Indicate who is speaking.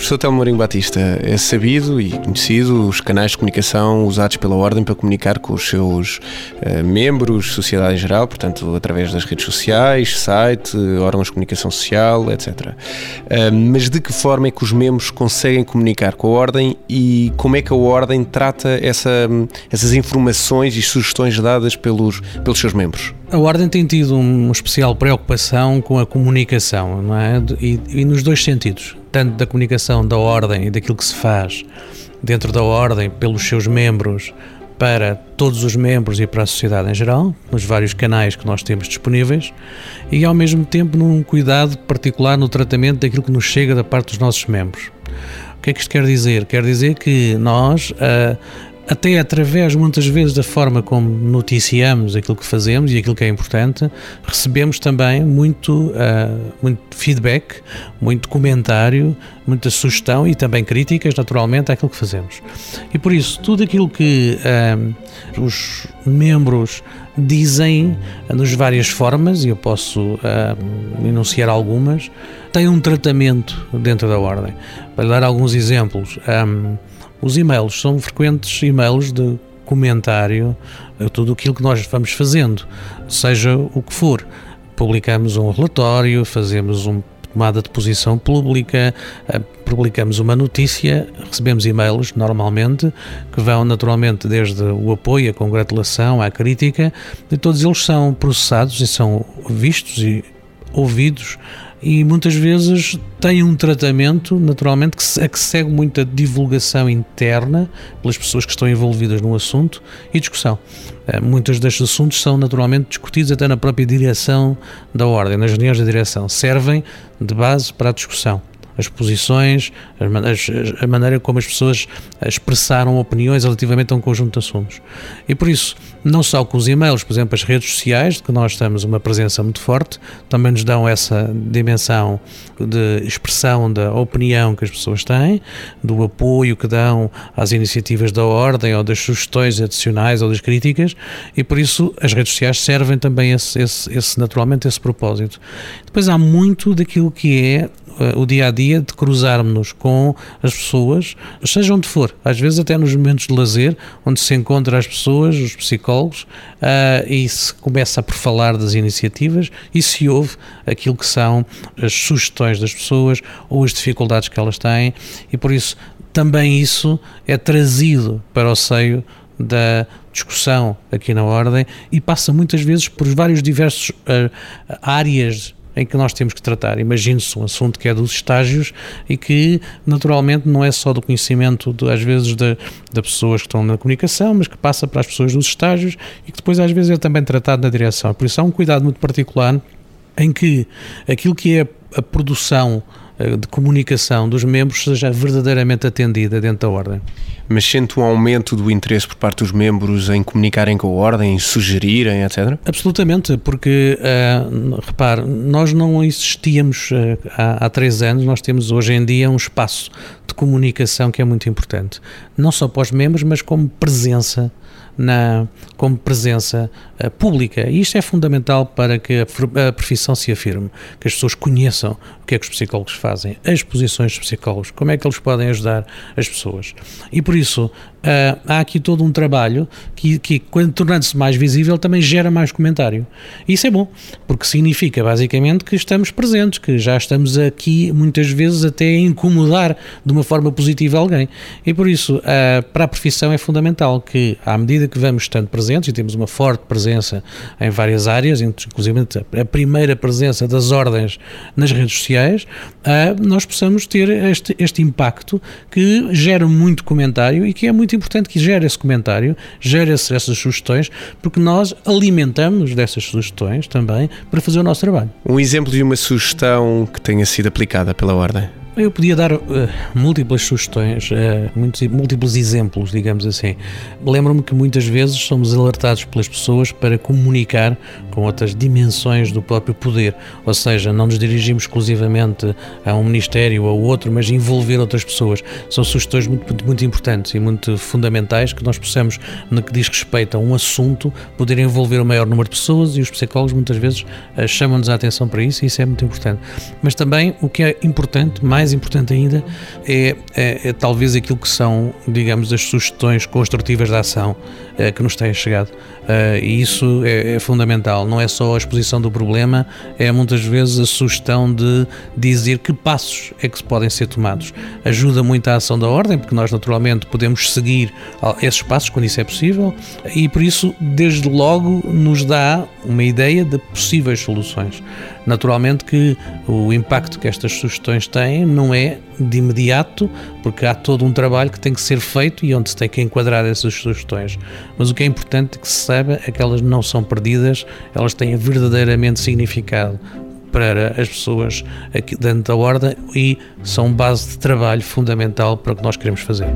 Speaker 1: Professor Telmo Mourinho Batista, é sabido e conhecido os canais de comunicação usados pela Ordem para comunicar com os seus uh, membros, sociedade em geral, portanto, através das redes sociais, site, órgãos de comunicação social, etc. Uh, eh, mas de que forma é que os membros conseguem comunicar com a Ordem e como é que a Ordem trata essa, essas informações e sugestões dadas pelos, pelos seus membros?
Speaker 2: A Ordem tem tido uma especial preocupação com a comunicação, não é? E, e, nos dois sentidos, tanto da comunicação da Ordem e daquilo que se faz dentro da Ordem pelos seus membros para todos os membros e para a sociedade em geral, nos vários canais que nós temos disponíveis, e ao mesmo tempo num cuidado particular no tratamento daquilo que nos chega da parte dos nossos membros. O que é que isto quer dizer? Quer dizer que nós, uh, até através muitas vezes da forma como noticiamos aquilo que fazemos e aquilo que é importante, recebemos também muito, uh, muito feedback, muito comentário, muita sugestão e também críticas, naturalmente, àquilo que fazemos. E por isso, tudo aquilo que os membros dizem nas várias formas, e eu posso uh, enunciar algumas, tem um tratamento dentro da ordem. Para dar alguns exemplos. Um, os e-mails são frequentes e-mails de comentário a tudo aquilo que nós vamos fazendo, seja o que for. Publicamos um relatório, fazemos uma tomada de posição pública, eh, publicamos uma notícia, recebemos e-mails normalmente que vão naturalmente desde o apoio, a congratulação, à crítica, e todos eles são processados e são vistos e ouvidos e muitas vezes tem um tratamento, naturalmente, que, a que segue muita divulgação interna pelas pessoas que estão envolvidas no assunto e discussão. Eh, muitos destes assuntos são naturalmente discutidos até na própria direção da ordem, nas reuniões da direção, servem de base para a discussão as posições, a maneira como as pessoas expressaram opiniões relativamente a um conjunto de assuntos. E por isso, não só com os e-mails, por exemplo, as redes sociais, de que nós temos uma presença muito forte, também nos dão essa dimensão de expressão da opinião que as pessoas têm, do apoio que dão às iniciativas da ordem ou das sugestões adicionais ou das críticas, e por isso as redes sociais servem também esse, esse, esse naturalmente esse propósito. Depois há muito daquilo que é o dia a dia de cruzarmos-nos com as pessoas, seja onde for, às vezes até nos momentos de lazer, onde se encontra as pessoas, os psicólogos, uh, e se começa por falar das iniciativas e se ouve aquilo que são as sugestões das pessoas ou as dificuldades que elas têm, e por isso também isso é trazido para o seio da discussão aqui na Ordem e passa muitas vezes por vários diversos uh, áreas em que nós temos que tratar. Imagine-se um assunto que é dos estágios e que, naturalmente, não é só do conhecimento, de, às vezes, das pessoas que estão na comunicação, mas que passa para as pessoas dos estágios e que depois, às vezes, é também tratado na direção. Por isso, há um cuidado muito particular em que aquilo que é a produção eh, de comunicação dos membros seja verdadeiramente atendida dentro da Ordem.
Speaker 1: Mas sente um aumento do interesse por parte dos membros em comunicarem com a Ordem, em sugerirem, etc?
Speaker 2: Absolutamente, porque, uh, repare, nós não existíamos uh, há, há três anos, nós temos hoje em dia um espaço de comunicação que é muito importante, não só para os membros, mas como presença na, como presença uh, pública. E isto é fundamental para que a, a profissão se afirme, que as pessoas conheçam o que é que os psicólogos fazem, as posições dos psicólogos, como é que eles podem ajudar as pessoas. E por isso, Uh, há aqui todo um trabalho que, que quando tornando-se mais visível, também gera mais comentário. Isso é bom, porque significa basicamente que estamos presentes, que já estamos aqui muitas vezes até a incomodar de uma forma positiva alguém. E por isso, uh, para a profissão é fundamental que, à medida que vamos estando presentes, e temos uma forte presença em várias áreas, inclusive a primeira presença das ordens nas redes sociais, uh, nós possamos ter este, este impacto que gera muito comentário e que é muito muito importante que gere esse comentário, gere essas sugestões, porque nós alimentamos dessas sugestões também para fazer o nosso trabalho.
Speaker 1: Um exemplo de uma sugestão que tenha sido aplicada pela Ordem?
Speaker 2: Eu podia dar uh, múltiplas sugestões, uh, muitos, múltiplos exemplos, digamos assim. Lembro-me que muitas vezes somos alertados pelas pessoas para comunicar com outras dimensões do próprio poder, ou seja, não nos dirigimos exclusivamente a um ministério ou a outro, mas envolver outras pessoas. São sugestões muito, muito, muito importantes e muito fundamentais que nós possamos, no que diz respeito a um assunto, poder envolver o maior número de pessoas e os psicólogos muitas vezes uh, chamam-nos a atenção para isso e isso é muito importante. Mas também o que é importante, mais mais importante ainda é, é, é, talvez aquilo que são, digamos, as sugestões construtivas de ação é, que nos têm chegado. Uh, e isso é, é, fundamental. Não é só a exposição do problema, é muitas vezes a sugestão de dizer que passos é que se podem ser tomados. Ajuda muito a ação da ordem, porque nós naturalmente podemos seguir esses passos quando isso é possível, e por isso, desde logo, nos dá uma ideia de possíveis soluções. Naturalmente que o impacto que estas sugestões têm não é de imediato, porque há todo um trabalho que tem que ser feito e onde se tem que enquadrar essas sugestões. Mas o que é importante que se saiba é que elas não são perdidas, elas têm verdadeiramente significado para as pessoas aqui dentro da ordem e são base de trabalho fundamental para o que nós queremos fazer.